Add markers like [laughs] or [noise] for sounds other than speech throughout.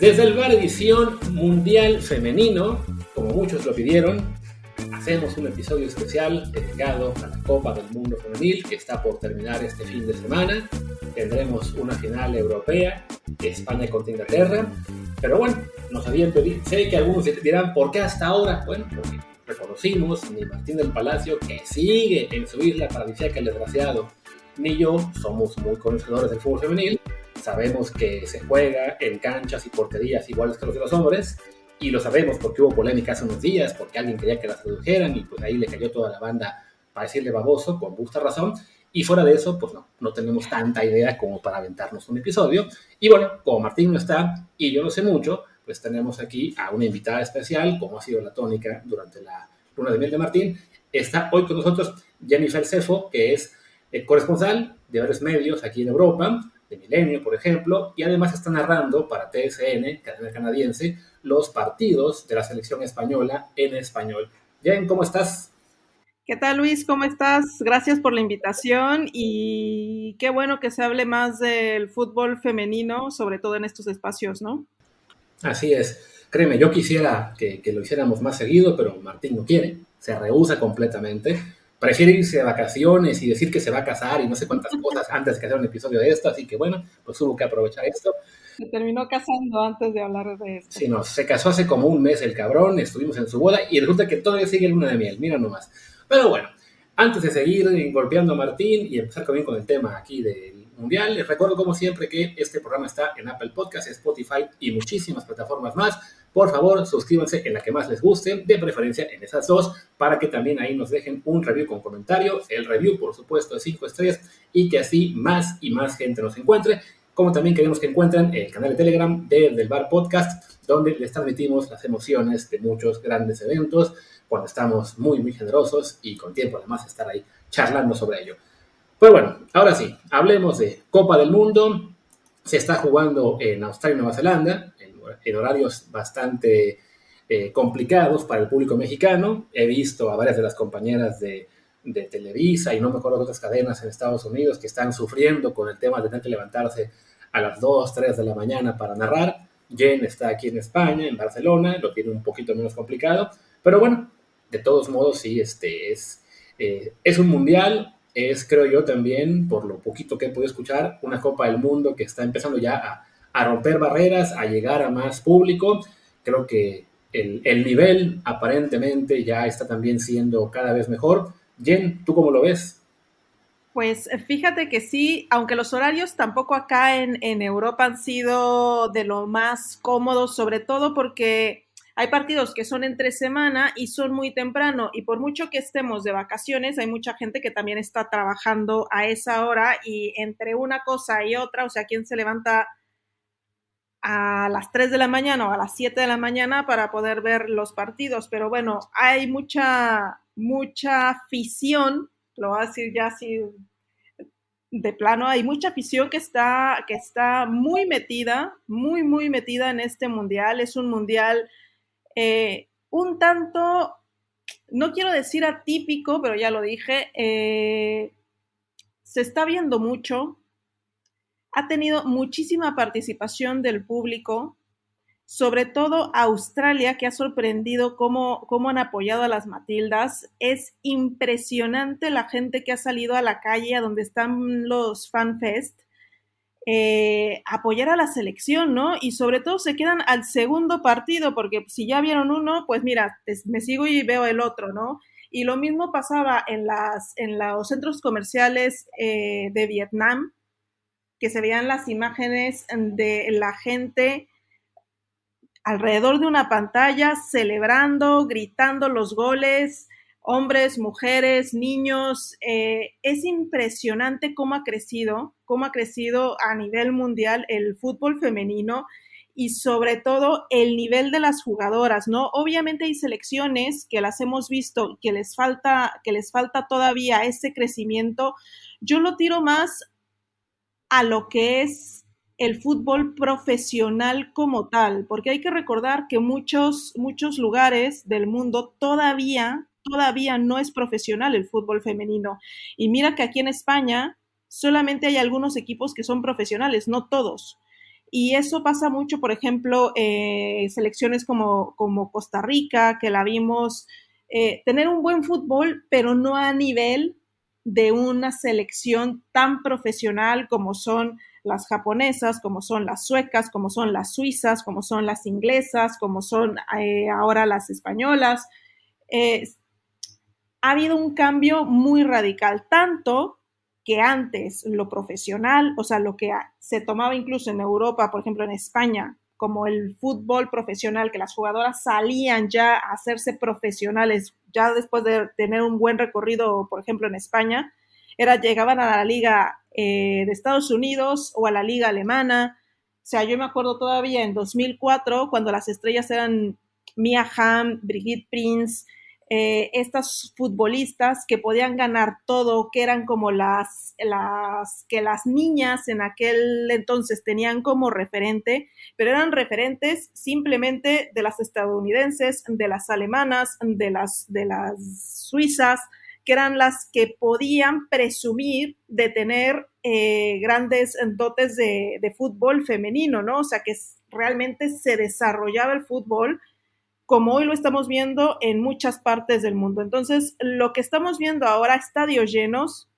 Desde el bar edición Mundial Femenino, como muchos lo pidieron, hacemos un episodio especial dedicado a la Copa del Mundo Femenil que está por terminar este fin de semana. Tendremos una final europea, España contra Inglaterra. Pero bueno, nos habían pedido, sé que algunos dirán, ¿por qué hasta ahora? Bueno, porque reconocimos, ni Martín del Palacio, que sigue en su isla paradisíaca el desgraciado, ni yo somos muy conocedores del fútbol femenil. Sabemos que se juega en canchas y porterías iguales que los de los hombres, y lo sabemos porque hubo polémica hace unos días, porque alguien quería que las redujeran y pues ahí le cayó toda la banda para decirle baboso, con justa razón. Y fuera de eso, pues no, no tenemos tanta idea como para aventarnos un episodio. Y bueno, como Martín no está y yo no sé mucho, pues tenemos aquí a una invitada especial, como ha sido la tónica durante la luna de miel de Martín. Está hoy con nosotros Jennifer Cefo, que es eh, corresponsal de varios medios aquí en Europa, de Milenio, por ejemplo, y además está narrando para TSN, cadena canadiense, los partidos de la selección española en español. Jen, ¿cómo estás? ¿Qué tal Luis? ¿Cómo estás? Gracias por la invitación y qué bueno que se hable más del fútbol femenino, sobre todo en estos espacios, ¿no? Así es. Créeme, yo quisiera que, que lo hiciéramos más seguido, pero Martín no quiere, se rehúsa completamente prefiere irse de vacaciones y decir que se va a casar y no sé cuántas cosas [laughs] antes de hacer un episodio de esto, así que bueno, pues hubo que aprovechar esto. Se terminó casando antes de hablar de esto. Sí, no, se casó hace como un mes el cabrón, estuvimos en su boda y resulta que todavía sigue luna de miel, mira nomás. Pero bueno, antes de seguir golpeando a Martín y empezar también con el tema aquí del Mundial, les recuerdo como siempre que este programa está en Apple Podcasts, Spotify y muchísimas plataformas más por favor, suscríbanse en la que más les guste, de preferencia en esas dos, para que también ahí nos dejen un review con comentario, el review, por supuesto, de 5 estrellas, y que así más y más gente nos encuentre. Como también queremos que encuentren el canal de Telegram de Del Bar Podcast, donde les transmitimos las emociones de muchos grandes eventos, cuando estamos muy, muy generosos y con tiempo además estar ahí charlando sobre ello. Pues bueno, ahora sí, hablemos de Copa del Mundo. Se está jugando en Australia y Nueva Zelanda en horarios bastante eh, complicados para el público mexicano. He visto a varias de las compañeras de, de, Televisa y no me acuerdo de otras cadenas en Estados Unidos que están sufriendo con el tema de tener que levantarse a las 2, 3 de la mañana para narrar. Jen está aquí en España, en Barcelona, lo tiene un poquito menos complicado, pero bueno, de todos modos sí, este es, eh, es un mundial, es creo yo también, por lo poquito que he podido escuchar, una Copa del Mundo que está empezando ya a, a romper barreras, a llegar a más público. Creo que el, el, nivel aparentemente ya está también siendo cada vez mejor. Jen, ¿tú cómo lo ves? Pues fíjate que sí, aunque los horarios tampoco acá en, en Europa han sido de lo más cómodos, sobre todo porque hay partidos que son entre semana y son muy temprano y por mucho que estemos de vacaciones, hay mucha gente que también está trabajando a esa hora y entre una cosa y otra, o sea, ¿quién se levanta a las 3 de la mañana o a las 7 de la mañana para poder ver los partidos. Pero bueno, hay mucha, mucha afición, lo voy a decir ya así de plano, hay mucha afición que está, que está muy metida, muy, muy metida en este mundial. Es un mundial eh, un tanto, no quiero decir atípico, pero ya lo dije, eh, se está viendo mucho, ha tenido muchísima participación del público, sobre todo Australia, que ha sorprendido cómo, cómo, han apoyado a las Matildas. Es impresionante la gente que ha salido a la calle, a donde están los FanFest, eh, apoyar a la selección, ¿no? Y sobre todo se quedan al segundo partido, porque si ya vieron uno, pues mira, me sigo y veo el otro, ¿no? Y lo mismo pasaba en, los centros comerciales eh, de Vietnam, que se vean las imágenes de la gente alrededor de una pantalla celebrando, gritando los goles, hombres, mujeres, niños. Eh, es impresionante cómo ha crecido, cómo ha crecido a nivel mundial el fútbol femenino y sobre todo el nivel de las jugadoras, ¿no? Obviamente hay selecciones que las hemos visto que les falta que les falta todavía ese crecimiento. Yo lo tiro más a lo que es el fútbol profesional como tal, porque hay que recordar que muchos, muchos lugares del mundo todavía, todavía no es profesional el fútbol femenino. Y mira que aquí en España solamente hay algunos equipos que son profesionales, no todos. Y eso pasa mucho, por ejemplo, eh, selecciones como, Costa Rica, que la vimos eh, tener un buen fútbol, pero no a nivel de una selección tan profesional como son las japonesas, como son las suecas, como son las suizas, como son las inglesas, como son eh, ahora las españolas. ha habido un cambio muy radical, tanto que antes lo profesional, o sea, lo que se tomaba incluso en Europa, por ejemplo en España, como el fútbol profesional, que las jugadoras salían ya a hacerse profesionales, ya después de tener un buen recorrido, por ejemplo en España, era, llegaban a la liga eh, de Estados Unidos o a la liga alemana. O sea, yo me acuerdo todavía en 2004, cuando las estrellas eran Mia Hamm, Brigitte Prince, eh, estas futbolistas que podían ganar todo, que eran como las, las que las niñas en aquel entonces tenían como referente, pero eran referentes simplemente de las estadounidenses, de las alemanas, de las, de las suizas, que eran las que podían presumir de tener eh, grandes dotes de, de, fútbol femenino, ¿no? O sea, que realmente se desarrollaba el fútbol como hoy lo estamos viendo en muchas partes del mundo. Entonces, lo que estamos viendo ahora, estadios llenos,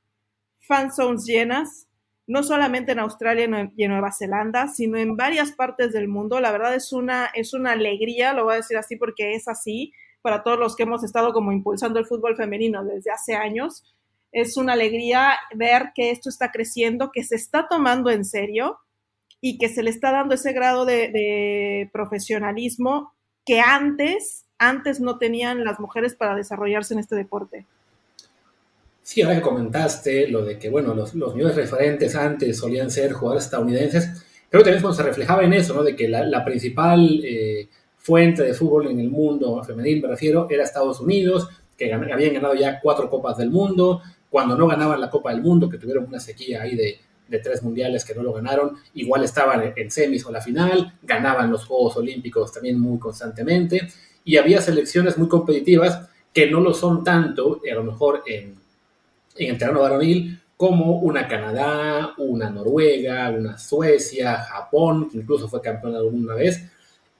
fan zones llenas, no solamente en Australia y en Nueva Zelanda, sino en varias partes del mundo. La verdad es una, es una alegría, lo voy a decir así porque es así, para todos los que hemos estado como impulsando el fútbol femenino desde hace años. Es una alegría ver que esto está creciendo, que se está tomando en serio y que se le está dando ese grado de, de profesionalismo que antes, antes no tenían las mujeres para desarrollarse en este deporte. Sí, ahora que comentaste lo de que, bueno, los, los referentes antes solían ser jugadores estadounidenses, creo que también se reflejaba en eso, ¿no? De que la, principal eh, fuente de fútbol en el mundo femenil, me refiero, era Estados Unidos, que habían ganado ya cuatro copas del mundo, cuando no ganaban la Copa del Mundo, que tuvieron una sequía ahí de, de tres mundiales que no lo ganaron, igual estaban en semis o la final, ganaban los Juegos Olímpicos también muy constantemente, y había selecciones muy competitivas que no lo son tanto, a lo mejor en, en el terreno varonil, como una Canadá, una Noruega, una Suecia, Japón, que incluso fue campeona alguna vez.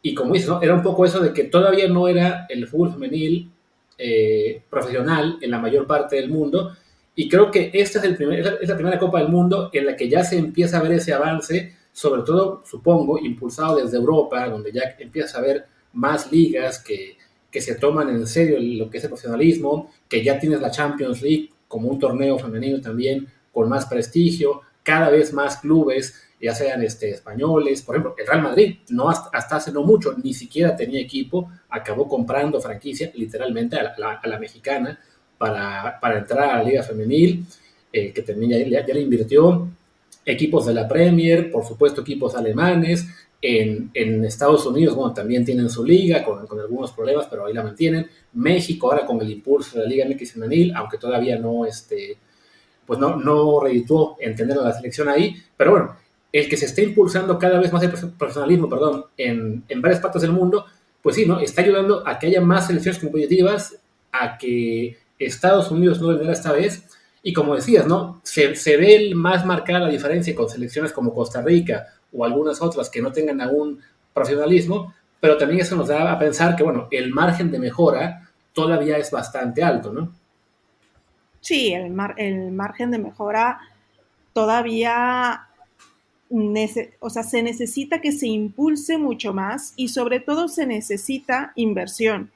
Y como dices, era un poco eso de que todavía no era el fútbol femenil eh, profesional en la mayor parte del mundo, y creo que esta es, el primer, es la primera Copa del Mundo en la que ya se empieza a ver ese avance, sobre todo, supongo, impulsado desde Europa, donde ya empieza a haber más ligas que, que se toman en serio lo que es el profesionalismo, que ya tienes la Champions League como un torneo femenino también con más prestigio, cada vez más clubes, ya sean este, españoles, por ejemplo, el Real Madrid, no hasta, hace no mucho, ni siquiera tenía equipo, acabó comprando franquicia literalmente a la, a la mexicana, para, entrar a la Liga Femenil, eh, que también ya, le invirtió. Equipos de la Premier, por supuesto equipos alemanes, en, Estados Unidos, bueno, también tienen su liga con, algunos problemas, pero ahí la mantienen. México ahora con el impulso de la Liga MX femenil, aunque todavía no, este, pues no, no reeditó entender la selección ahí, pero bueno, el que se esté impulsando cada vez más el profesionalismo, perdón, en, en varias partes del mundo, pues sí, ¿no? Está ayudando a que haya más selecciones competitivas, a que Estados Unidos no vendrá esta vez. Y como decías, ¿no? Se, ve más marcada la diferencia con selecciones como Costa Rica o algunas otras que no tengan aún profesionalismo, pero también eso nos da a pensar que, bueno, el margen de mejora todavía es bastante alto, ¿no? Sí, el, el margen de mejora todavía, o sea, se necesita que se impulse mucho más y sobre todo se necesita inversión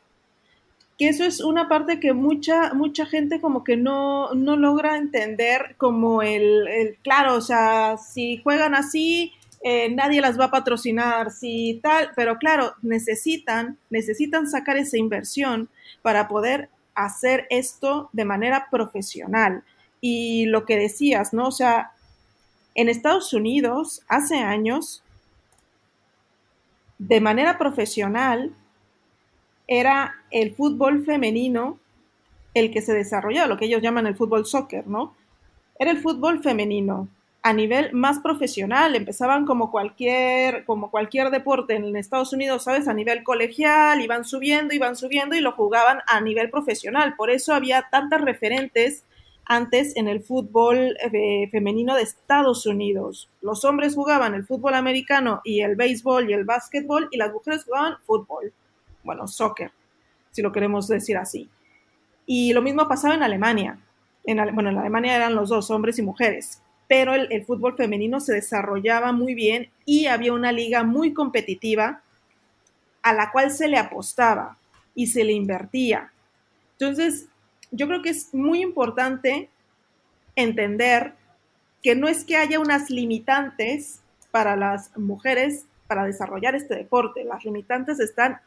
que eso es una parte que mucha, mucha gente como que no, no logra entender como el, claro, o sea, si juegan así, eh, nadie las va a patrocinar, si tal, pero claro, necesitan, necesitan sacar esa inversión para poder hacer esto de manera profesional. Y lo que decías, ¿no? O sea, en Estados Unidos, hace años, de manera profesional, era el fútbol femenino el que se desarrollaba, lo que ellos llaman el fútbol soccer, ¿no? Era el fútbol femenino a nivel más profesional, empezaban como cualquier, como cualquier deporte en Estados Unidos, ¿sabes? A nivel colegial, iban subiendo, iban subiendo y lo jugaban a nivel profesional. Por eso había tantas referentes antes en el fútbol eh, femenino de Estados Unidos. Los hombres jugaban el fútbol americano y el béisbol y el básquetbol y las mujeres jugaban fútbol, bueno, soccer, si lo queremos decir así. Y lo mismo pasaba en Alemania. En, bueno, en Alemania eran los dos, hombres y mujeres, pero el, el fútbol femenino se desarrollaba muy bien y había una liga muy competitiva a la cual se le apostaba y se le invertía. Entonces, yo creo que es muy importante entender que no es que haya unas limitantes para las mujeres para desarrollar este deporte, las limitantes están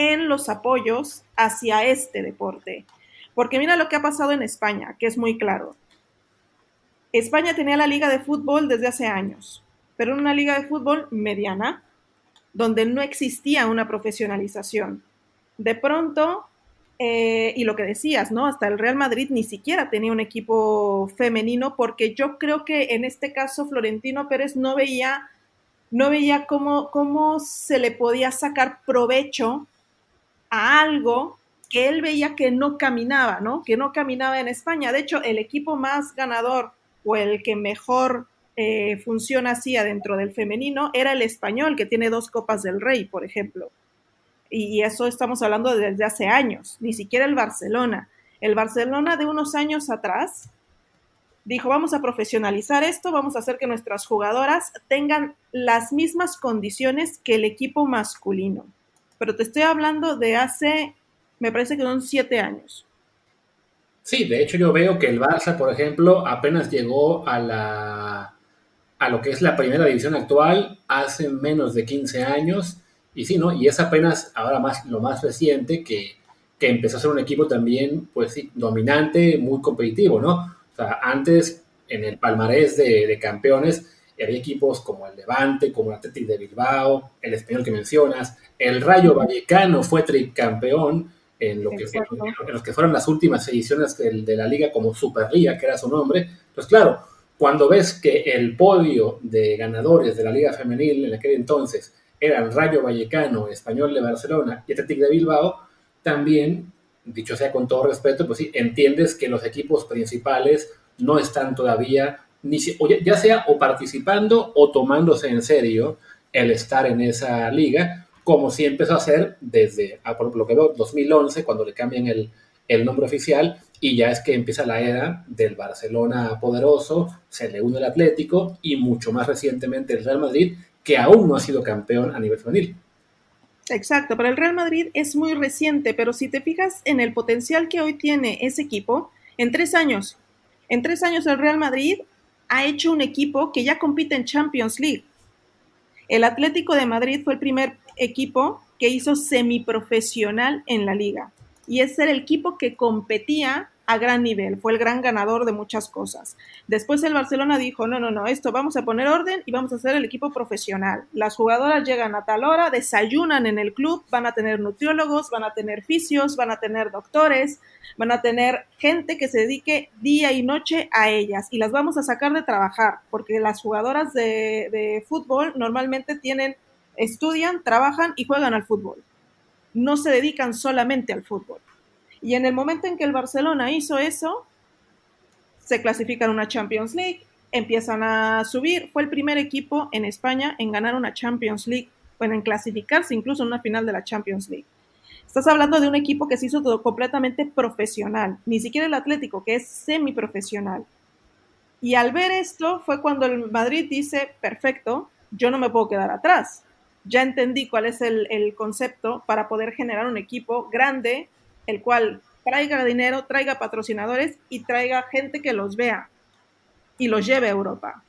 en los apoyos hacia este deporte. Porque mira lo que ha pasado en España, que es muy claro. España tenía la liga de fútbol desde hace años, pero una liga de fútbol mediana, donde no existía una profesionalización. De pronto, eh, y lo que decías, ¿no? Hasta el Real Madrid ni siquiera tenía un equipo femenino porque yo creo que en este caso Florentino Pérez no veía, no veía cómo, cómo se le podía sacar provecho a algo que él veía que no caminaba, ¿no? Que no caminaba en España. De hecho, el equipo más ganador o el que mejor eh, funciona así adentro del femenino era el español, que tiene dos Copas del Rey, por ejemplo y eso estamos hablando desde hace años, ni siquiera el Barcelona. El Barcelona de unos años atrás dijo, vamos a profesionalizar esto, vamos a hacer que nuestras jugadoras tengan las mismas condiciones que el equipo masculino. Pero te estoy hablando de hace, me parece que son siete años. Sí, de hecho yo veo que el Barça, por ejemplo, apenas llegó a la a lo que es la primera división actual hace menos de 15 años y sí, ¿no? Y es apenas ahora más lo más reciente que, que empezó a ser un equipo también, pues dominante, muy competitivo, ¿no? O sea, antes en el palmarés de, de campeones había equipos como el Levante, como el Athletic de Bilbao, el español que mencionas, el Rayo Vallecano fue tricampeón en, lo que, en los que fueron las últimas ediciones de, de la liga como Superliga, que era su nombre. Pues claro, cuando ves que el podio de ganadores de la liga femenil en aquel entonces eran Rayo Vallecano, Español de Barcelona y Athletic de Bilbao, también, dicho sea con todo respeto, pues sí, entiendes que los equipos principales no están todavía, ya sea o participando o tomándose en serio el estar en esa liga, como sí empezó a ser desde, ah, por lo que veo, 2011, cuando le cambian el, el nombre oficial, y ya es que empieza la era del Barcelona poderoso, se le une el Atlético y mucho más recientemente el Real Madrid, que aún no ha sido campeón a nivel femenil. Exacto, pero el Real Madrid es muy reciente, pero si te fijas en el potencial que hoy tiene ese equipo, en tres años, en tres años el Real Madrid ha hecho un equipo que ya compite en Champions League. El Atlético de Madrid fue el primer equipo que hizo semiprofesional en la liga y es el equipo que competía a gran nivel, fue el gran ganador de muchas cosas. Después el Barcelona dijo, no, no, no, esto vamos a poner orden y vamos a hacer el equipo profesional. Las jugadoras llegan a tal hora, desayunan en el club, van a tener nutriólogos, van a tener fisios, van a tener doctores, van a tener gente que se dedique día y noche a ellas y las vamos a sacar de trabajar, porque las jugadoras de, de fútbol normalmente tienen, estudian, trabajan y juegan al fútbol. No se dedican solamente al fútbol. Y en el momento en que el Barcelona hizo eso, se clasifican a una Champions League, empiezan a subir. Fue el primer equipo en España en ganar una Champions League, bueno, en clasificarse incluso en una final de la Champions League. Estás hablando de un equipo que se hizo todo completamente profesional, ni siquiera el Atlético, que es semiprofesional. Y al ver esto fue cuando el Madrid dice, perfecto, yo no me puedo quedar atrás. Ya entendí cuál es el concepto para poder generar un equipo grande, el cual traiga dinero, traiga patrocinadores y traiga gente que los vea y los lleve a Europa.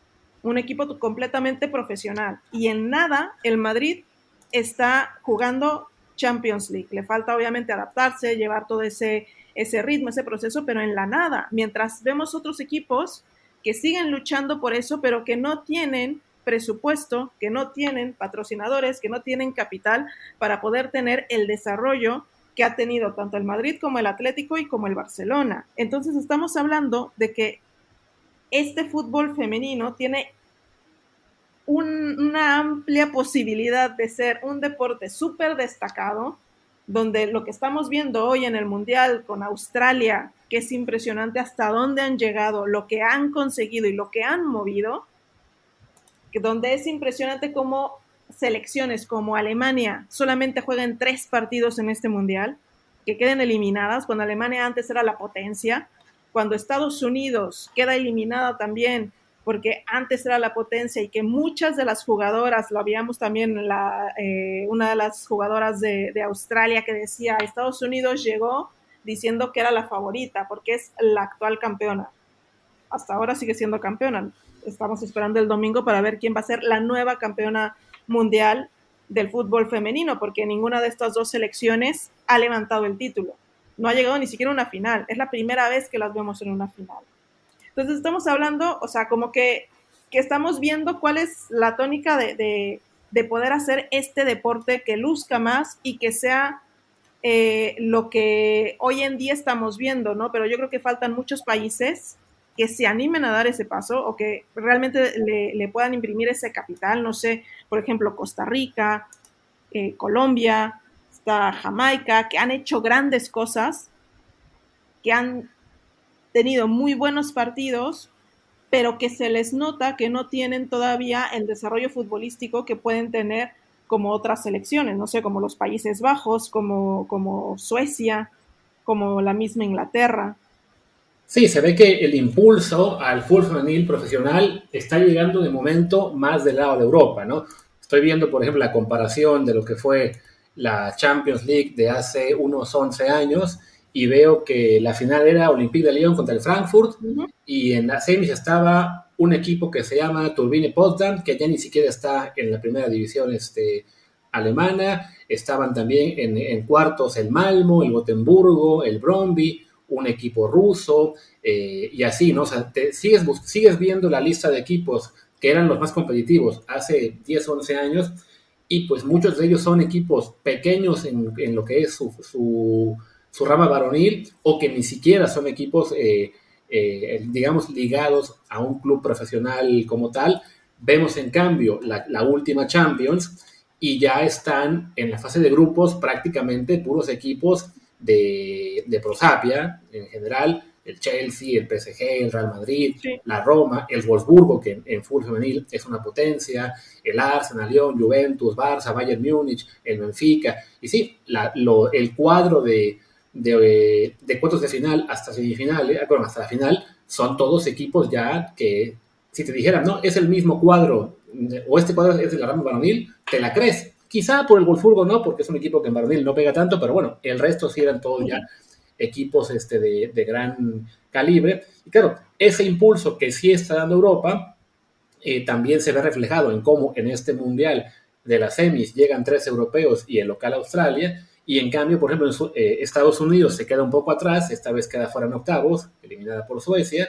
Un equipo completamente profesional. Y en nada el Madrid está jugando Champions League. Le falta obviamente adaptarse, llevar todo ese, ese ritmo, ese proceso, pero en la nada. Mientras vemos otros equipos que siguen luchando por eso, pero que no tienen presupuesto, que no tienen patrocinadores, que no tienen capital para poder tener el desarrollo que ha tenido tanto el Madrid como el Atlético y como el Barcelona. Entonces estamos hablando de que este fútbol femenino tiene una amplia posibilidad de ser un deporte súper destacado, donde lo que estamos viendo hoy en el Mundial con Australia, que es impresionante hasta dónde han llegado, lo que han conseguido y lo que han movido, donde es impresionante cómo selecciones como Alemania solamente juegan tres partidos en este Mundial, que queden eliminadas, cuando Alemania antes era la potencia, cuando Estados Unidos queda eliminada también porque antes era la potencia y que muchas de las jugadoras, lo habíamos también la, eh, una de las jugadoras de, Australia que decía, Estados Unidos llegó diciendo que era la favorita porque es la actual campeona. Hasta ahora sigue siendo campeona. Estamos esperando el domingo para ver quién va a ser la nueva campeona mundial del fútbol femenino, porque ninguna de estas dos selecciones ha levantado el título. No ha llegado ni siquiera a una final. Es la primera vez que las vemos en una final. Entonces estamos hablando, o sea, como que, que estamos viendo cuál es la tónica de, de, de, poder hacer este deporte que luzca más y que sea eh, lo que hoy en día estamos viendo, ¿no? Pero yo creo que faltan muchos países que se animen a dar ese paso o que realmente le, le puedan imprimir ese capital, no sé, por ejemplo, Costa Rica, eh, Colombia, está Jamaica, que han hecho grandes cosas, que han tenido muy buenos partidos, pero que se les nota que no tienen todavía el desarrollo futbolístico que pueden tener como otras selecciones, no sé, como los Países Bajos, como, como Suecia, como la misma Inglaterra. Sí, se ve que el impulso al fútbol femenil profesional está llegando de momento más del lado de Europa, ¿no? Estoy viendo, por ejemplo, la comparación de lo que fue la Champions League de hace unos 11 años y veo que la final era Olympique de Lyon contra el Frankfurt uh -huh. y en la semis estaba un equipo que se llama Turbine Potsdam, que ya ni siquiera está en la primera división este, alemana, estaban también en, en cuartos el Malmo, el Gotemburgo, el Bromby, un equipo ruso, eh, y así, ¿no? O sea, te sigues, sigues viendo la lista de equipos que eran los más competitivos hace 10, 11 años, y pues muchos de ellos son equipos pequeños en, en lo que es su, su, rama varonil, o que ni siquiera son equipos, eh, eh, digamos, ligados a un club profesional como tal. Vemos en cambio la última Champions, y ya están en la fase de grupos prácticamente puros equipos de, de Prosapia en general, el Chelsea, el PSG, el Real Madrid, sí. la Roma, el Wolfsburgo, que en, en fútbol femenil es una potencia, el Arsenal, Lyon, Juventus, Barça, Bayern Múnich, el Benfica, y sí, la, lo, el cuadro de, de, de, cuartos de final hasta semifinales, eh, bueno, hasta la final, son todos equipos ya que, si te dijeran, no, es el mismo cuadro, o este cuadro es de la rama varonil, te la crees, Quizá por el Wolfsburgo no, porque es un equipo que en Baronil no pega tanto, pero bueno, el resto sí eran todos ya equipos este, de, de, gran calibre. Y claro, ese impulso que sí está dando Europa eh, también se ve reflejado en cómo en este mundial de las semis llegan tres europeos y el local Australia. Y en cambio, por ejemplo, en eh, Estados Unidos se queda un poco atrás, esta vez queda fuera en octavos, eliminada por Suecia.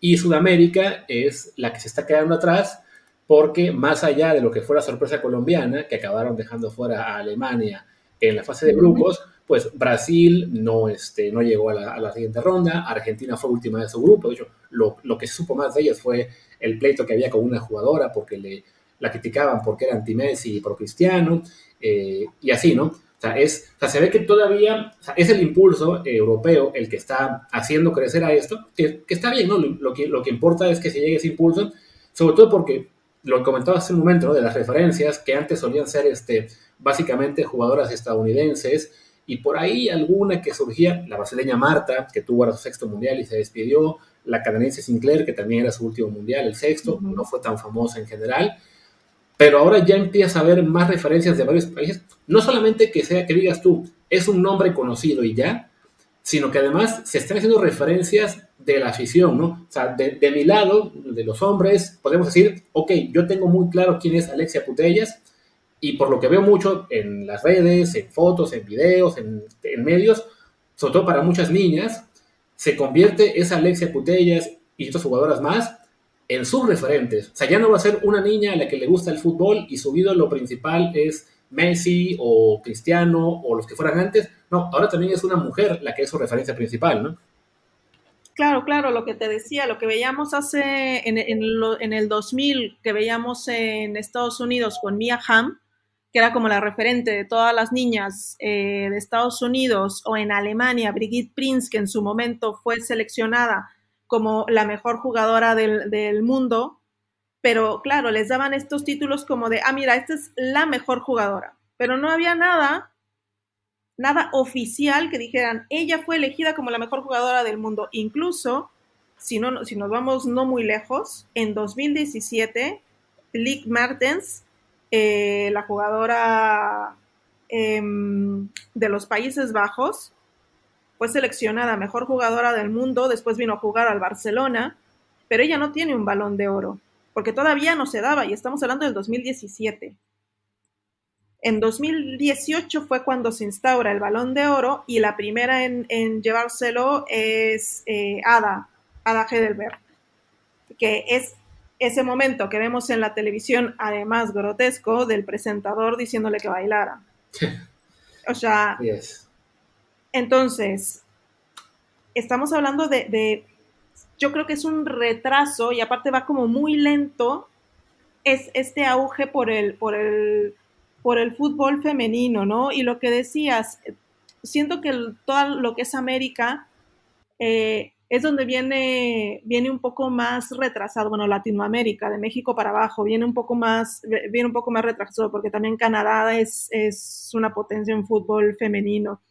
Y Sudamérica es la que se está quedando atrás porque más allá de lo que fue la sorpresa colombiana, que acabaron dejando fuera a Alemania en la fase de grupos, pues Brasil no, este, no llegó a la, a la siguiente ronda, Argentina fue última de su grupo, de hecho, lo, lo, que se supo más de ellas fue el pleito que había con una jugadora porque le, la criticaban porque era anti-Messi y pro-cristiano, eh, y así, ¿no? O sea, es, o sea, se ve que todavía o sea, es el impulso eh, europeo el que está haciendo crecer a esto, que, que está bien, ¿no? Lo, lo, que, lo que importa es que se llegue ese impulso, sobre todo porque lo comentaba hace un momento, ¿no? de las referencias que antes solían ser este, básicamente jugadoras estadounidenses y por ahí alguna que surgía, la brasileña Marta, que tuvo ahora su sexto mundial y se despidió, la canadiense Sinclair, que también era su último mundial, el sexto, uh -huh. no fue tan famosa en general, pero ahora ya empieza a haber más referencias de varios países, no solamente que sea que digas tú, es un nombre conocido y ya, sino que además se están haciendo referencias de la afición, ¿no? O sea, de, mi lado, de los hombres, podemos decir, ok, yo tengo muy claro quién es Alexia Putellas, y por lo que veo mucho en las redes, en fotos, en videos, en, medios, sobre todo para muchas niñas, se convierte esa Alexia Putellas y otras jugadoras más en sus referentes. O sea, ya no va a ser una niña a la que le gusta el fútbol y su lo principal es Messi o Cristiano o los que fueran antes. No, ahora también es una mujer la que es su referencia principal, ¿no? Claro, claro, lo que te decía, lo que veíamos hace en, lo, en, el 2000, que veíamos en Estados Unidos con Mia Hamm, que era como la referente de todas las niñas eh, de Estados Unidos o en Alemania, Brigitte Prinz, que en su momento fue seleccionada como la mejor jugadora del, del mundo, pero claro, les daban estos títulos como de, ah, mira, esta es la mejor jugadora, pero no había nada, nada oficial que dijeran, ella fue elegida como la mejor jugadora del mundo. Incluso, si, no, si nos vamos no muy lejos, en 2017, Lick Martens eh, la jugadora em, de los Países Bajos, fue seleccionada mejor jugadora del mundo, después vino a jugar al Barcelona, pero ella no tiene un balón de oro, porque todavía no se daba y estamos hablando del 2017. En 2018 fue cuando se instaura el balón de oro y la primera en, llevárselo es eh, Ada, Ada Heidelberg, que es ese momento que vemos en la televisión, además grotesco, del presentador diciéndole que bailara. [laughs] o sea, entonces, estamos hablando de, yo creo que es un retraso y aparte va como muy lento, es este auge por el, por el, por el fútbol femenino, ¿no? Y lo que decías, siento que todo lo que es América, eh, es donde viene, viene un poco más retrasado, bueno, Latinoamérica, de México para abajo, viene un poco más, viene un poco más retrasado, porque también Canadá es, es una potencia en fútbol femenino.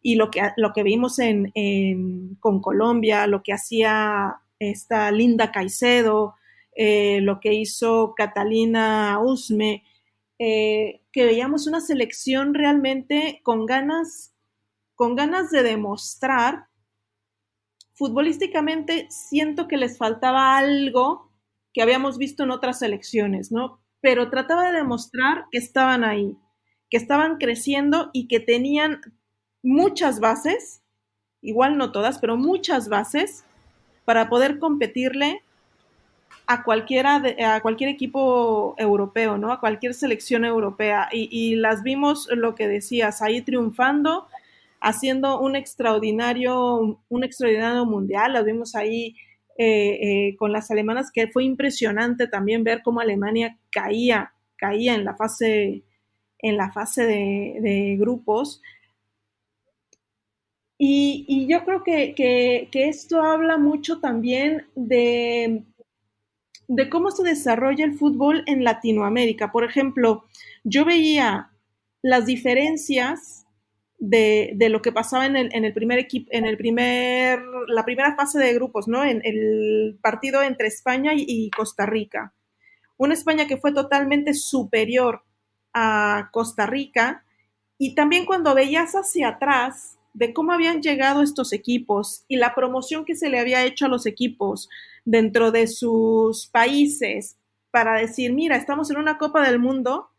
Y lo que, lo que vimos en, con Colombia, lo que hacía esta Linda Caicedo, eh, lo que hizo Catalina Usme, eh, que veíamos una selección realmente con ganas, con ganas de demostrar futbolísticamente siento que les faltaba algo que habíamos visto en otras selecciones, ¿no? Pero trataba de demostrar que estaban ahí, que estaban creciendo y que tenían muchas bases, igual no todas, pero muchas bases para poder competirle a cualquiera a cualquier equipo europeo, ¿no? A cualquier selección europea. Y, las vimos, lo que decías, ahí triunfando haciendo un extraordinario, un extraordinario mundial. Lo vimos ahí eh, eh, con las alemanas, que fue impresionante también ver cómo Alemania caía, caía en la fase, en la fase de, grupos. Y, yo creo que, esto habla mucho también de, de cómo se desarrolla el fútbol en Latinoamérica. Por ejemplo, yo veía las diferencias de, lo que pasaba en el, en el primer equipo, en el primer, la primera fase de grupos, ¿no? En el partido entre España y, Costa Rica. Una España que fue totalmente superior a Costa Rica y también cuando veías hacia atrás de cómo habían llegado estos equipos y la promoción que se le había hecho a los equipos dentro de sus países para decir, mira, estamos en una Copa del Mundo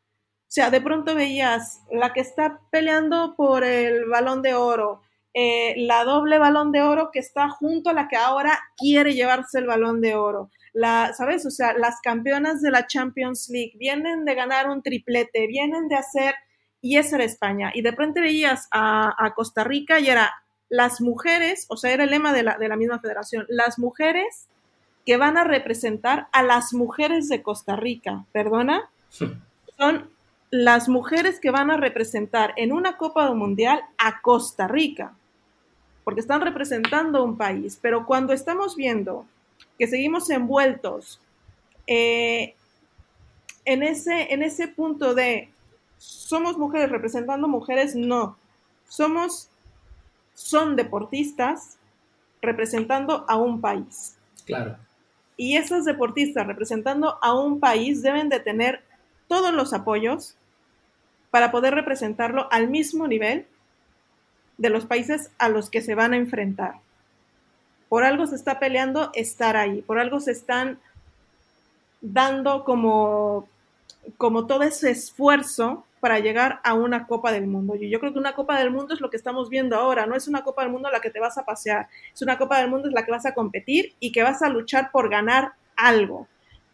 o sea, de pronto veías la que está peleando por el balón de oro, eh, la doble balón de oro que está junto a la que ahora quiere llevarse el balón de oro. La, ¿Sabes? O sea, las campeonas de la Champions League vienen de ganar un triplete, vienen de hacer, y esa era España. Y de pronto veías a, Costa Rica y era las mujeres, o sea, era el lema de la, de la misma federación, las mujeres que van a representar a las mujeres de Costa Rica, perdona, [laughs] son las mujeres que van a representar en una Copa Mundial a Costa Rica, porque están representando un país, pero cuando estamos viendo que seguimos envueltos eh, en, ese, en ese punto de somos mujeres representando mujeres, no, somos, son deportistas representando a un país. Claro. Y esas deportistas representando a un país deben de tener todos los apoyos para poder representarlo al mismo nivel de los países a los que se van a enfrentar. Por algo se está peleando estar ahí, por algo se están dando como, como todo ese esfuerzo para llegar a una Copa del Mundo. Y yo creo que una Copa del Mundo es lo que estamos viendo ahora, no es una Copa del Mundo la que te vas a pasear, es una Copa del Mundo es la que vas a competir y que vas a luchar por ganar algo.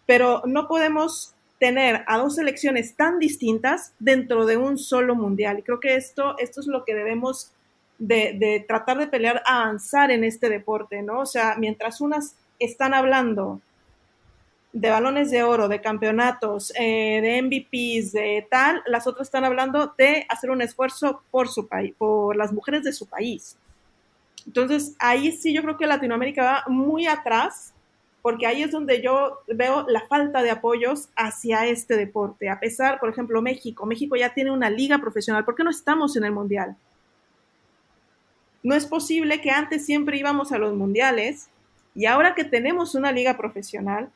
Pero no podemos tener a dos selecciones tan distintas dentro de un solo mundial. Y creo que esto, esto es lo que debemos de, tratar de pelear, avanzar en este deporte, ¿no? O sea, mientras unas están hablando de balones de oro, de campeonatos, eh, de MVPs, de tal, las otras están hablando de hacer un esfuerzo por su país, por las mujeres de su país. Entonces, ahí sí yo creo que Latinoamérica va muy atrás, porque ahí es donde yo veo la falta de apoyos hacia este deporte. A pesar, por ejemplo, México, México ya tiene una liga profesional, ¿por qué no estamos en el Mundial? No es posible que antes siempre íbamos a los mundiales y ahora que tenemos una liga profesional,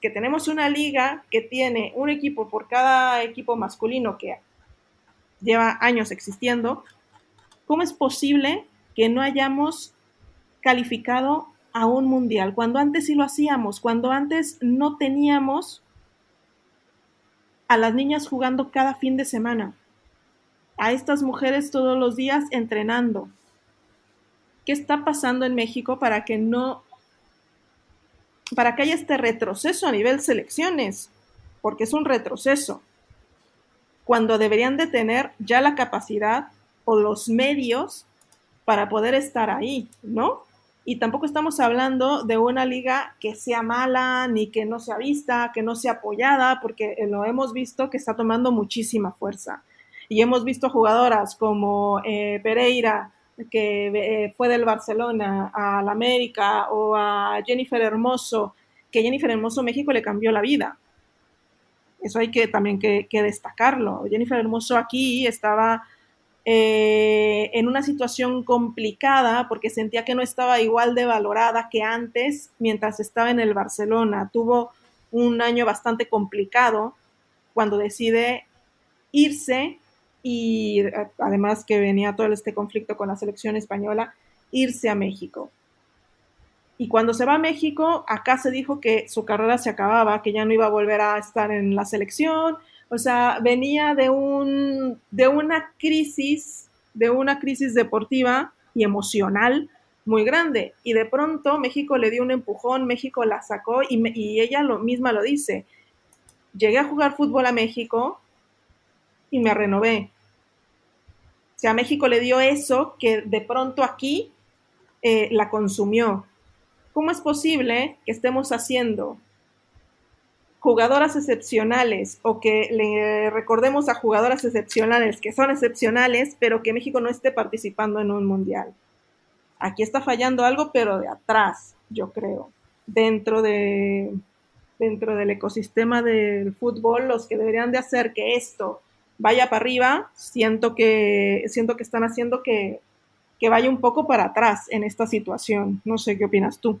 que tenemos una liga que tiene un equipo por cada equipo masculino que lleva años existiendo, ¿cómo es posible que no hayamos calificado a un mundial? Cuando antes sí lo hacíamos, cuando antes no teníamos a las niñas jugando cada fin de semana, a estas mujeres todos los días entrenando. ¿Qué está pasando en México para que no para que haya este retroceso a nivel selecciones, porque es un retroceso, cuando deberían de tener ya la capacidad o los medios para poder estar ahí, ¿no? Y tampoco estamos hablando de una liga que sea mala, ni que no sea vista, que no sea apoyada, porque lo hemos visto que está tomando muchísima fuerza. Y hemos visto jugadoras como eh, Pereira, que eh, fue del Barcelona al América o a Jennifer Hermoso, que Jennifer Hermoso México le cambió la vida. Eso hay que también que, destacarlo. Jennifer Hermoso aquí estaba eh, en una situación complicada porque sentía que no estaba igual de valorada que antes mientras estaba en el Barcelona. Tuvo un año bastante complicado cuando decide irse y eh, además que venía todo este conflicto con la selección española, irse a México. Y cuando se va a México, acá se dijo que su carrera se acababa, que ya no iba a volver a estar en la selección. O sea, venía de, un, de una crisis, de una crisis deportiva y emocional muy grande. Y de pronto México le dio un empujón, México la sacó y, y ella lo, misma lo dice. Llegué a jugar fútbol a México y me renové. Sea, México le dio eso que de pronto aquí eh, la consumió. ¿Cómo es posible que estemos haciendo jugadoras excepcionales o que le recordemos a jugadoras excepcionales que son excepcionales, pero que México no esté participando en un mundial? Aquí está fallando algo, pero de atrás, yo creo. Dentro de dentro del ecosistema del fútbol, los que deberían de hacer que esto vaya para arriba, siento que, siento que están haciendo que, que vaya un poco para atrás en esta situación. No sé qué opinas tú.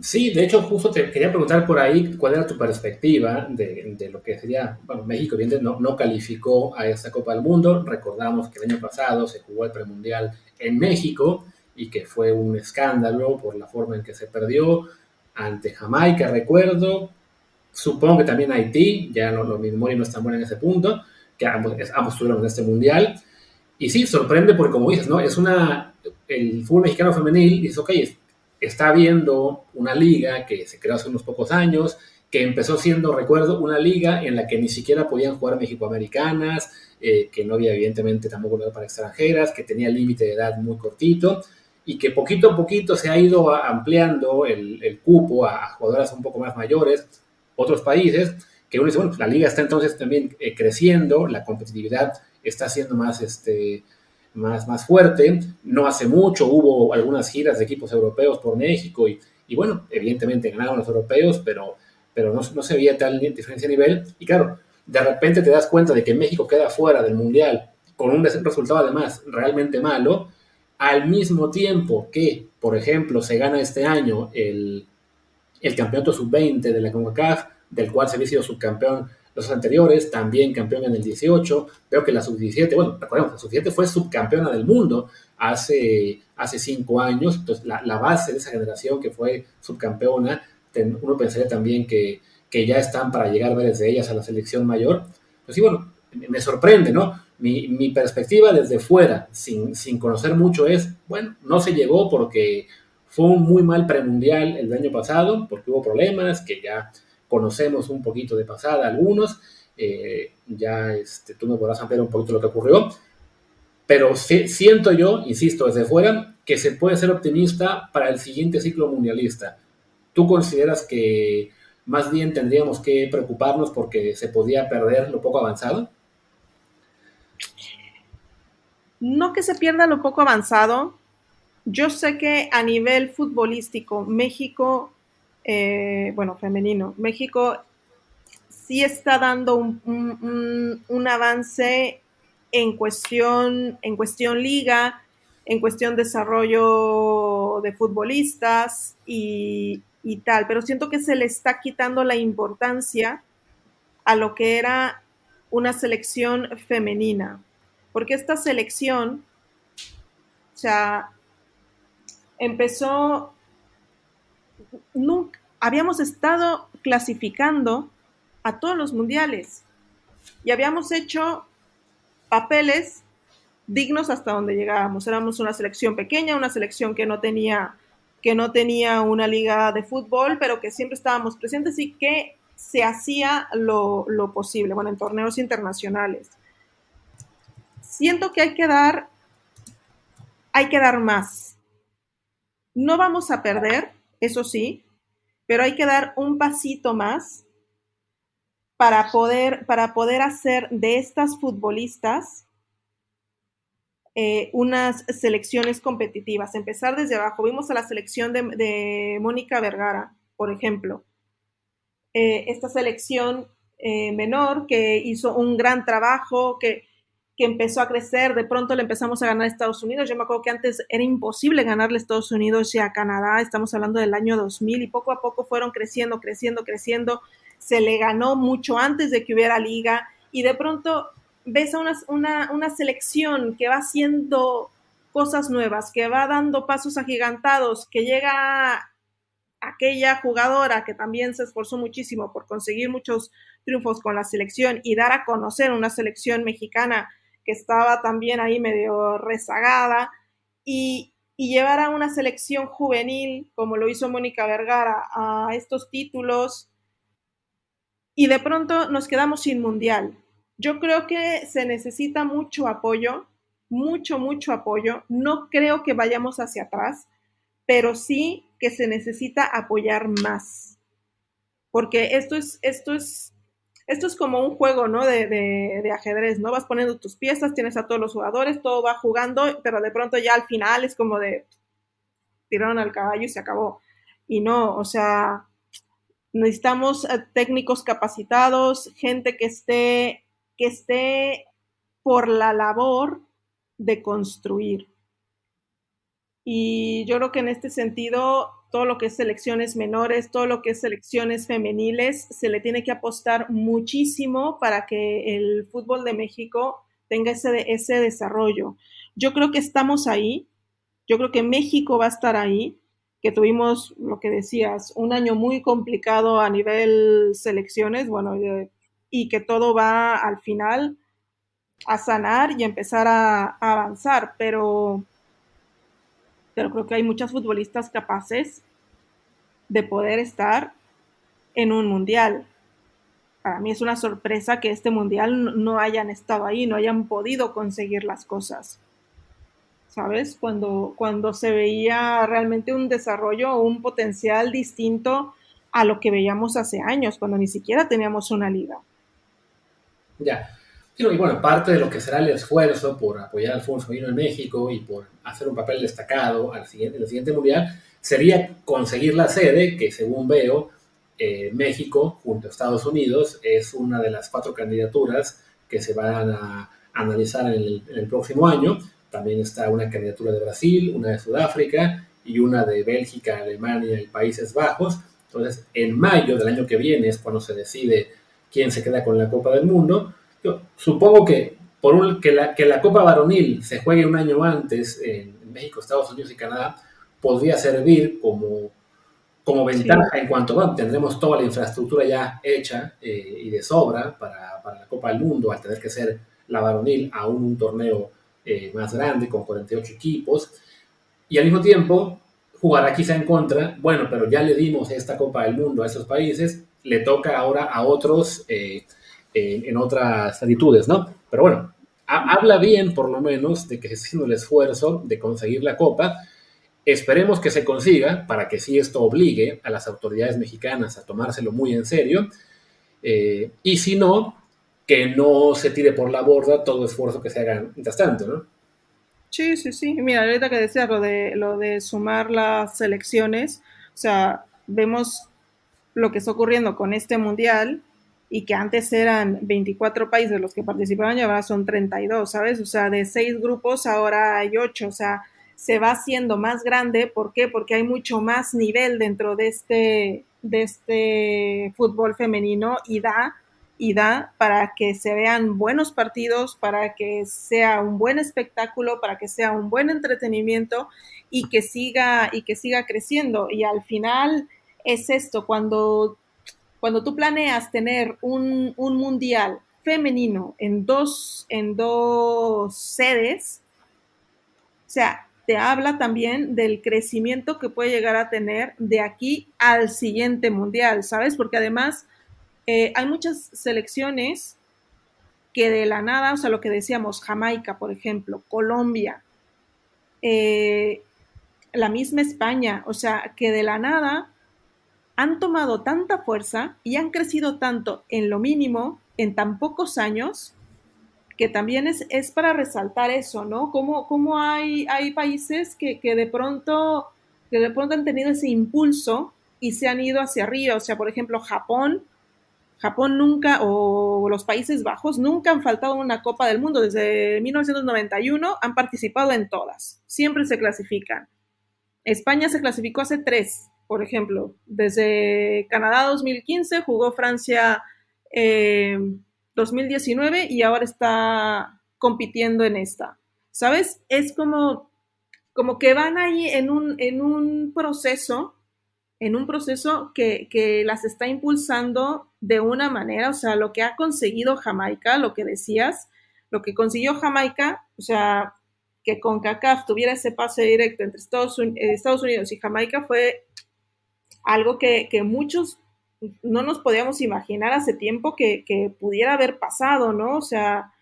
Sí, de hecho, justo te quería preguntar por ahí cuál era tu perspectiva de, de lo que sería, bueno, México, evidentemente, no, no calificó a esta Copa del Mundo. Recordamos que el año pasado se jugó el premundial en México y que fue un escándalo por la forma en que se perdió ante Jamaica, recuerdo, Supongo que también Haití, ya no, lo mismo y no están buenos en ese punto, que ambos, ambos estuvieron en este mundial. Y sí, sorprende porque, como dices, ¿no? Es una. El fútbol mexicano femenil dice, ok, está viendo una liga que se creó hace unos pocos años, que empezó siendo, recuerdo, una liga en la que ni siquiera podían jugar mexicoamericanas, eh, que no había evidentemente tampoco nada para extranjeras, que tenía límite de edad muy cortito y que poquito a poquito se ha ido ampliando el, cupo a, a jugadoras un poco más mayores otros países, que uno dice, bueno, pues, la liga está entonces también eh, creciendo, la competitividad está siendo más, este, más, más fuerte. No hace mucho hubo algunas giras de equipos europeos por México y, y bueno, evidentemente ganaron los europeos, pero, pero no, no se veía tal diferencia de nivel. Y claro, de repente te das cuenta de que México queda fuera del Mundial con un resultado además realmente malo, al mismo tiempo que, por ejemplo, se gana este año el, el campeonato sub-20 de la CONCACAF, del cual se había sido subcampeón los anteriores, también campeón en el 18. Veo que la sub-17, bueno, recordemos, la sub-17 fue subcampeona del mundo hace, hace cinco años. Entonces, la, base de esa generación que fue subcampeona uno pensaría también que, que ya están para llegar varias de ellas a la selección mayor. Pues sí, bueno, me sorprende, ¿no? Mi, mi perspectiva desde fuera, sin, sin, conocer mucho, es, bueno, no se llegó porque fue un muy mal premundial el año pasado, porque hubo problemas que ya conocemos un poquito de pasada algunos, eh, ya este, tú me podrás ampliar un poquito lo que ocurrió, pero siento yo, insisto, desde fuera, que se puede ser optimista para el siguiente ciclo mundialista. ¿Tú consideras que más bien tendríamos que preocuparnos porque se podía perder lo poco avanzado? No que se pierda lo poco avanzado. Yo sé que a nivel futbolístico, México, eh, bueno, femenino, México sí está dando un, avance en cuestión, en cuestión liga, en cuestión desarrollo de futbolistas y, y tal, pero siento que se le está quitando la importancia a lo que era una selección femenina, porque esta selección, o empezó, habíamos estado clasificando a todos los mundiales y habíamos hecho papeles dignos hasta donde llegábamos. Éramos una selección pequeña, una selección que no tenía que no tenía una liga de fútbol, pero que siempre estábamos presentes y que se hacía lo, lo posible, bueno, en torneos internacionales. Siento que hay que dar, hay que dar más. No vamos a perder, eso sí, pero hay que dar un pasito más para poder, para poder hacer de estas futbolistas eh, unas selecciones competitivas, empezar desde abajo. Vimos a la selección de, Mónica Vergara, por ejemplo. Eh, esta selección eh, menor que hizo un gran trabajo, que, que, empezó a crecer, de pronto le empezamos a ganar a Estados Unidos. Yo me acuerdo que antes era imposible ganarle a Estados Unidos y a Canadá, estamos hablando del año 2000 y poco a poco fueron creciendo, creciendo, creciendo. Se le ganó mucho antes de que hubiera liga y de pronto ves a una, una, selección que va haciendo cosas nuevas, que va dando pasos agigantados, que llega aquella jugadora que también se esforzó muchísimo por conseguir muchos triunfos con la selección y dar a conocer una selección mexicana que estaba también ahí medio rezagada y, llevar a una selección juvenil como lo hizo Mónica Vergara a estos títulos y de pronto nos quedamos sin mundial yo creo que se necesita mucho apoyo, mucho, mucho apoyo. No creo que vayamos hacia atrás, pero sí que se necesita apoyar más. Porque esto es, esto es, esto es como un juego, ¿no? De, ajedrez, ¿no? Vas poniendo tus piezas, tienes a todos los jugadores, todo va jugando, pero de pronto ya al final es como de tiraron al caballo y se acabó. Y no, o sea, necesitamos eh, técnicos capacitados, gente que esté que esté por la labor de construir. Y yo creo que en este sentido, todo lo que es selecciones menores, todo lo que es selecciones femeniles, se le tiene que apostar muchísimo para que el fútbol de México tenga ese, ese desarrollo. Yo creo que estamos ahí, yo creo que México va a estar ahí, que tuvimos, lo que decías, un año muy complicado a nivel selecciones, bueno, y que todo va al final a sanar y empezar a, avanzar, pero, pero creo que hay muchas futbolistas capaces de poder estar en un mundial. Para mí es una sorpresa que este mundial no hayan estado ahí, no hayan podido conseguir las cosas. ¿Sabes? Cuando, cuando se veía realmente un desarrollo o un potencial distinto a lo que veíamos hace años, cuando ni siquiera teníamos una liga. Ya. Y bueno, parte de lo que será el esfuerzo por apoyar al fútbol femenino en México y por hacer un papel destacado al siguiente, en el siguiente mundial sería conseguir la sede, que según veo, eh, México, junto a Estados Unidos, es una de las cuatro candidaturas que se van a analizar en el, en el próximo año. También está una candidatura de Brasil, una de Sudáfrica y una de Bélgica, Alemania y Países Bajos. Entonces, en mayo del año que viene es cuando se decide quién se queda con la Copa del Mundo. Yo supongo que por que, la, que la Copa Varonil se juegue un año antes en, México, Estados Unidos y Canadá podría servir como, como ventaja en cuanto a, tendremos toda la infraestructura ya hecha eh, y de sobra para, para, la Copa del Mundo, al tener que ser la varonil aún un torneo eh, más grande con 48 equipos. Y al mismo tiempo, jugará quizá en contra, bueno, pero ya le dimos esta Copa del Mundo a esos países, le toca ahora a otros eh, en otras latitudes, ¿no? Pero bueno, habla bien por lo menos de que se está haciendo el esfuerzo de conseguir la Copa Esperemos que se consiga para que sí esto obligue a las autoridades mexicanas a tomárselo muy en serio. Eh, y si no, que no se tire por la borda todo esfuerzo que se haga mientras tanto, ¿no? Sí, sí, sí. Mira, ahorita que decías lo de, lo de sumar las elecciones, o sea, vemos lo que está ocurriendo con este mundial y que antes eran 24 países los que participaban y ahora son 32, ¿sabes? O sea, de seis grupos ahora hay ocho, o sea, se va haciendo más grande. ¿Por qué? Porque hay mucho más nivel dentro de este, de este fútbol femenino y da, y da para que se vean buenos partidos, para que sea un buen espectáculo, para que sea un buen entretenimiento y que siga, y que siga creciendo. Y al final es esto, cuando, cuando tú planeas tener un, un mundial femenino en dos, en dos sedes, o sea, te habla también del crecimiento que puede llegar a tener de aquí al siguiente mundial, ¿sabes? Porque además eh, hay muchas selecciones que de la nada, o sea, lo que decíamos, Jamaica, por ejemplo, Colombia, eh, la misma España, o sea, que de la nada han tomado tanta fuerza y han crecido tanto en lo mínimo en tan pocos años que también es, para resaltar eso, ¿no? Cómo, hay, hay países que, de pronto, que de pronto han tenido ese impulso y se han ido hacia arriba. O sea, por ejemplo, Japón, Japón nunca, o los Países Bajos, nunca han faltado una Copa del Mundo. Desde 1991 han participado en todas. Siempre se clasifican. España se clasificó hace tres, por ejemplo. Desde Canadá 2015 jugó Francia eh, 2019 y ahora está compitiendo en esta. ¿Sabes? Es como, como que van ahí en un, en un proceso, en un proceso que, que las está impulsando de una manera, o sea, lo que ha conseguido Jamaica, lo que decías, lo que consiguió Jamaica, o sea, que con CACAF tuviera ese pase directo entre Estados, Unidos y Jamaica fue algo que, que muchos no nos podíamos imaginar hace tiempo que, pudiera haber pasado, ¿no? O sea,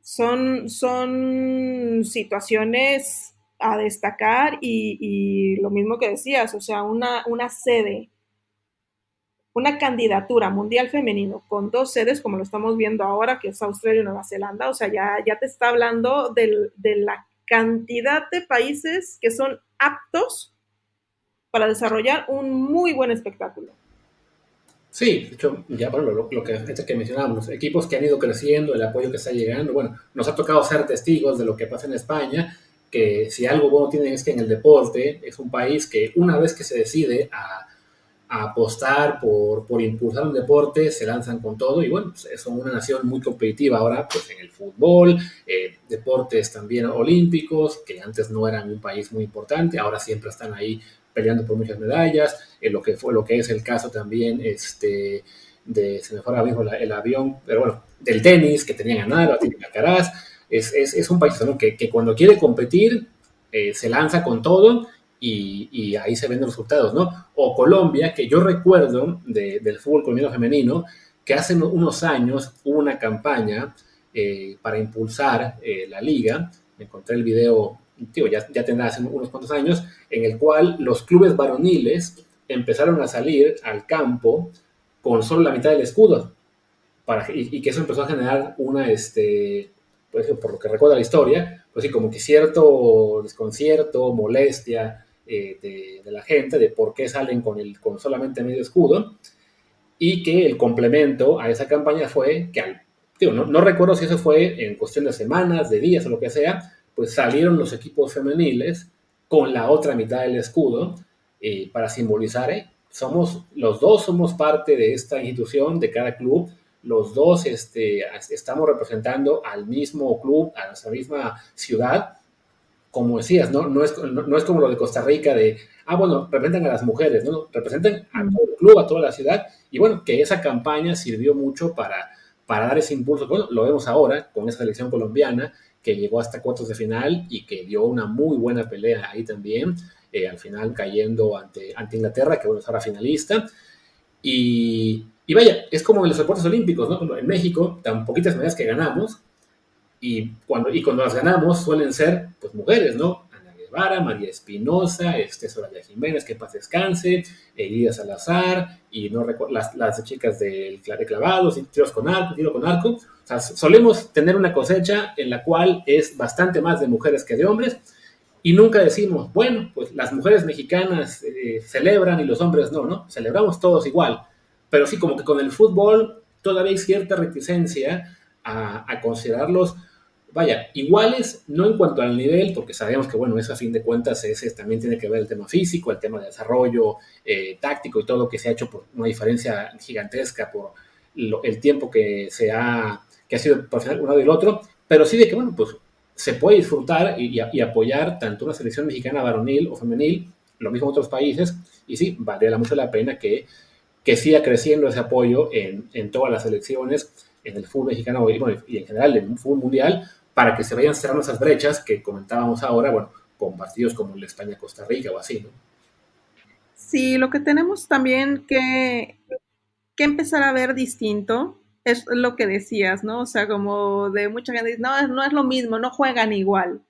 son, son situaciones a destacar y, lo mismo que decías, o sea, una, una sede, una candidatura mundial femenino con dos sedes, como lo estamos viendo ahora, que es Australia y Nueva Zelanda, o sea, ya, ya te está hablando de la cantidad de países que son aptos para desarrollar un muy buen espectáculo. Sí, de hecho, ya bueno, lo, que antes que mencionábamos, equipos que han ido creciendo, el apoyo que está llegando, bueno, nos ha tocado ser testigos de lo que pasa en España, que si algo bueno tienen es que en el deporte es un país que una vez que se decide a, apostar por, por, impulsar un deporte, se lanzan con todo y bueno, pues, son una nación muy competitiva ahora pues en el fútbol, eh, deportes también olímpicos, que antes no eran un país muy importante, ahora siempre están ahí peleando por muchas medallas, lo que fue lo que es el caso también este, de, se me fue ahora mismo el avión, pero bueno, del tenis, que tenía ganado, tiene Alcaraz, es, es, es, un país que, cuando quiere competir eh, se lanza con todo y, ahí se ven los resultados, ¿no? O Colombia, que yo recuerdo de, del fútbol colombiano femenino, que hace unos años hubo una campaña eh, para impulsar eh, la liga, me encontré el video ya, ya tendrá hace unos cuantos años, en el cual los clubes varoniles empezaron a salir al campo con solo la mitad del escudo. Para, y, que eso empezó a generar una, este, pues, por lo que recuerda la historia, pues sí, como que cierto desconcierto, molestia eh, de, la gente de por qué salen con, el, con solamente medio escudo, y que el complemento a esa campaña fue que, al, no, no recuerdo si eso fue en cuestión de semanas, de días o lo que sea, pues salieron los equipos femeniles con la otra mitad del escudo eh, para simbolizar, eh, somos, los dos somos parte de esta institución, de cada club, los dos este, estamos representando al mismo club, a nuestra misma ciudad, como decías, ¿no? No es, no, es como lo de Costa Rica de, ah, bueno, representan a las mujeres, ¿no? Representan a todo el club, a toda la ciudad, y bueno, que esa campaña sirvió mucho para, para dar ese impulso. Bueno, lo vemos ahora con esa selección colombiana que llegó hasta cuartos de final y que dio una muy buena pelea ahí también, eh, al final cayendo ante, ante Inglaterra, que bueno, es ahora finalista. Y, y vaya, es como en los deportes olímpicos, ¿no? En México, tan poquitas medallas que ganamos, y cuando, y cuando las ganamos suelen ser pues mujeres, ¿no? Guevara, María Espinosa, este, Soraya Jiménez, que paz descanse, Elida Salazar, y no las, las chicas del de clavados, y tiros con arco, tiro con arco. O sea, solemos tener una cosecha en la cual es bastante más de mujeres que de hombres, y nunca decimos, bueno, pues las mujeres mexicanas eh, celebran y los hombres no, ¿no? Celebramos todos igual. Pero sí, como que con el fútbol todavía hay cierta reticencia a, a considerarlos vaya, iguales, no en cuanto al nivel, porque sabemos que, bueno, eso a fin de cuentas ese también tiene que ver el tema físico, el tema de desarrollo eh, táctico y todo lo que se ha hecho por una diferencia gigantesca por el tiempo que se ha, que ha sido por final uno y el otro, pero sí de que, bueno, pues se puede disfrutar y, apoyar tanto una selección mexicana varonil o femenil, lo mismo en otros países, y sí, valdría mucho la pena que, que siga creciendo ese apoyo en, todas las selecciones, en el fútbol mexicano y, y en general en el fútbol mundial, para que se vayan cerrando esas brechas que comentábamos ahora, bueno, con partidos como el España-Costa Rica o así, ¿no? Sí, lo que tenemos también que, que empezar a ver distinto es lo que decías, ¿no? O sea, como de mucha gente dice, no, no es lo mismo, no juegan igual.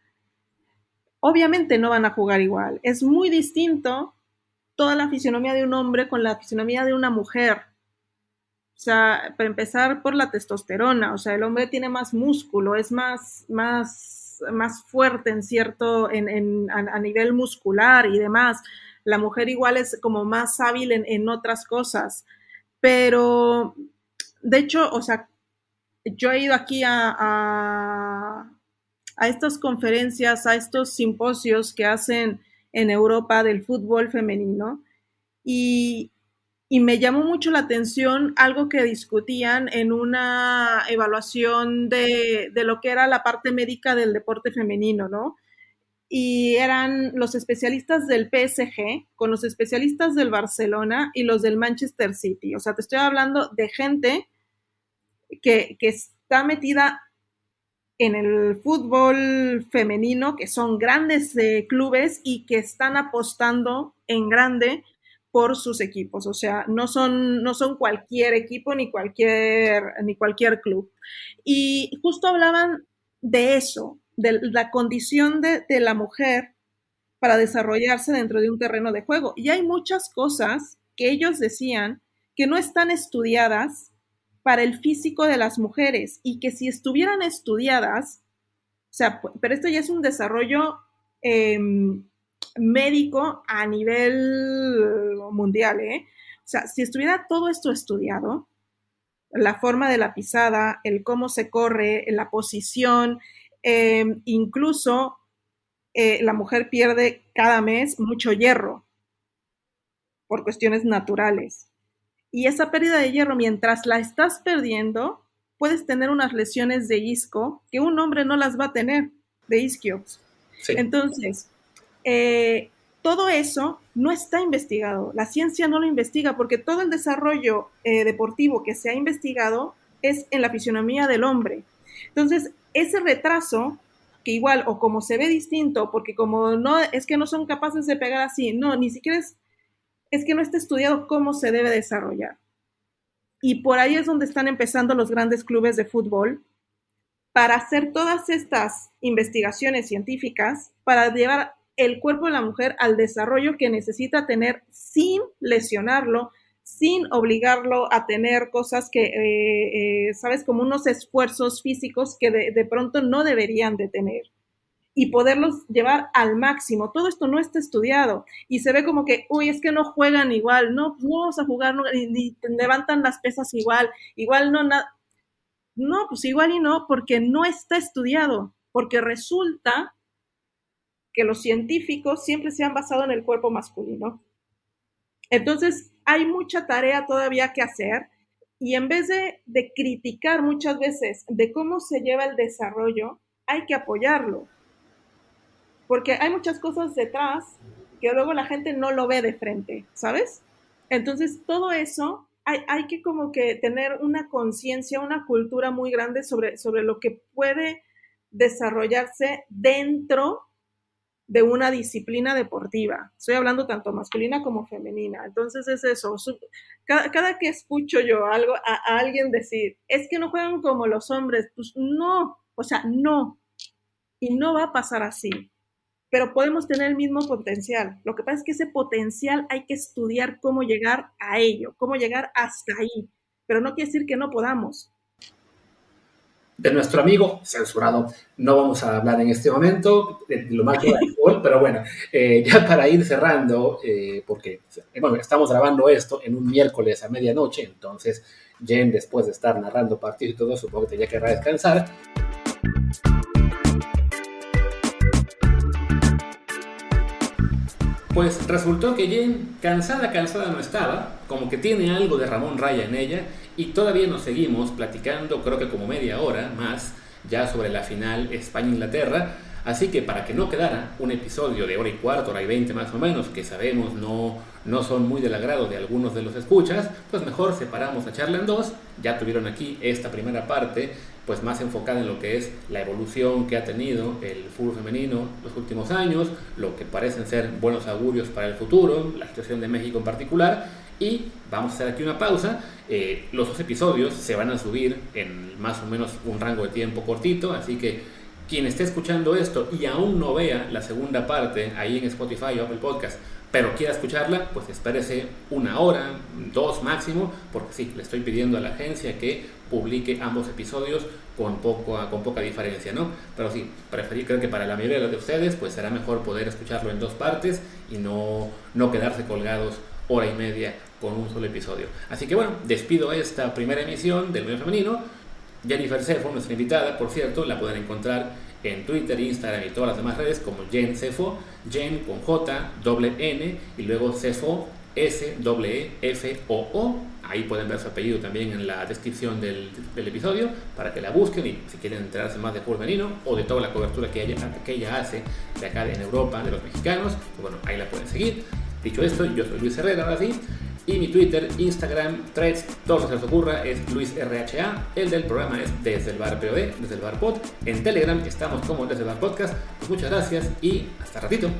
Obviamente no van a jugar igual. Es muy distinto toda la fisionomía de un hombre con la fisionomía de una mujer. O sea, para empezar por la testosterona, o sea, el hombre tiene más músculo, es más, más, más fuerte en cierto, en, en, a, nivel muscular y demás. La mujer igual es como más hábil en, en otras cosas. Pero, de hecho, o sea, yo he ido aquí a, a, a estas conferencias, a estos simposios que hacen en Europa del fútbol femenino y, y me llamó mucho la atención algo que discutían en una evaluación de, lo que era la parte médica del deporte femenino, ¿no? Y eran los especialistas del PSG con los especialistas del Barcelona y los del Manchester City. O sea, te estoy hablando de gente que, que está metida en el fútbol femenino, que son grandes eh, clubes y que están apostando en grande por sus equipos, o sea, no son, no son cualquier equipo ni cualquier, ni cualquier club. Y justo hablaban de eso, de la condición de, de la mujer para desarrollarse dentro de un terreno de juego. Y hay muchas cosas que ellos decían que no están estudiadas para el físico de las mujeres y que si estuvieran estudiadas, o sea, pero esto ya es un desarrollo eh, médico a nivel mundial, ¿eh? O sea, si estuviera todo esto estudiado, la forma de la pisada, el cómo se corre, la posición, em, incluso eh, la mujer pierde cada mes mucho hierro por cuestiones naturales. Y esa pérdida de hierro, mientras la estás perdiendo, puedes tener unas lesiones de isco que un hombre no las va a tener, de isquios. Entonces, eh, todo eso no está investigado. La ciencia no lo investiga porque todo el desarrollo eh, deportivo que se ha investigado es en la fisionomía del hombre. Entonces, ese retraso, que igual o como se ve distinto, porque como no es que no son capaces de pegar así, no, ni siquiera es, es que no está estudiado cómo se debe desarrollar. Y por ahí es donde están empezando los grandes clubes de fútbol para hacer todas estas investigaciones científicas, para llevar el cuerpo de la mujer al desarrollo que necesita tener sin lesionarlo, sin obligarlo a tener cosas que, eh, eh, sabes, como unos esfuerzos físicos que de, pronto no deberían de tener. Y poderlos llevar al máximo. Todo esto no está estudiado. Y se ve como que, uy, es que no juegan igual, no, no vamos a jugar, ni, levantan las pesas igual, igual no, nada. no, pues igual y no, porque no está estudiado, porque resulta que los científicos siempre se han basado en el cuerpo masculino. Entonces, hay mucha tarea todavía que hacer y en vez de, criticar muchas veces de cómo se lleva el desarrollo, hay que apoyarlo. porque hay muchas cosas detrás que luego la gente no lo ve de frente, ¿sabes? Entonces, todo eso hay, hay que como que tener una conciencia, una cultura muy grande sobre, sobre lo que puede desarrollarse dentro de una disciplina deportiva. Estoy hablando tanto masculina como femenina. Entonces es eso. Cada, que escucho yo algo a, alguien decir, es que no juegan como los hombres, pues no, o sea, no. Y no va a pasar así. Pero podemos tener el mismo potencial. Lo que pasa es que ese potencial hay que estudiar cómo llegar a ello, cómo llegar hasta ahí. Pero no quiere decir que no podamos de nuestro amigo censurado. No vamos a hablar en este momento lo más del fútbol, [laughs] pero bueno, eh, ya para ir cerrando, eh, porque bueno, estamos grabando esto en un miércoles a medianoche, entonces Jen, después de estar narrando partidos y todo, supongo que tenía que descansar. Pues resultó que Jen, cansada, cansada no estaba, como que tiene algo de Ramón Raya en ella, y todavía nos seguimos platicando, creo que como media hora más, ya sobre la final España-Inglaterra. Así que para que no quedara un episodio de hora y cuarto, hora y veinte más o menos, que sabemos no, no son muy del agrado de algunos de los escuchas, pues mejor separamos la charla en dos. Ya tuvieron aquí esta primera parte pues más enfocada en lo que es la evolución que ha tenido el fútbol femenino los últimos años, lo que parecen ser buenos augurios para el futuro, la situación de México en particular. Y vamos a hacer aquí una pausa. Eh, los dos episodios se van a subir en más o menos un rango de tiempo cortito, así que quien esté escuchando esto y aún no vea la segunda parte ahí en Spotify o Apple Podcast, pero quiera escucharla, pues espérese una hora, dos máximo, porque sí, le estoy pidiendo a la agencia que publique ambos episodios con, poco, con poca diferencia, ¿no? Pero sí, preferí, creo que para la mayoría de ustedes, pues será mejor poder escucharlo en dos partes y no, no quedarse colgados hora y media con un solo episodio. Así que bueno, despido esta primera emisión del medio femenino. Jennifer Cefo, nuestra invitada, por cierto, la pueden encontrar en Twitter, Instagram y todas las demás redes como Jen Cefo, Jen con J, doble N y luego Cefo, S, E, F, O, O. Ahí pueden ver su apellido también en la descripción del, episodio para que la busquen y si quieren enterarse más de fútbol o de toda la cobertura que ella, que ella hace de acá en Europa, de los mexicanos, pues bueno, ahí la pueden seguir. Dicho esto, yo soy Luis Herrera, ahora sí. Y mi Twitter, Instagram, Threads, todo lo que se les ocurra es LuisRHA. El del programa es Desde el Bar POD, Desde el Bar Pod. En Telegram estamos como Desde el Bar Podcast. Pues muchas gracias y hasta ratito.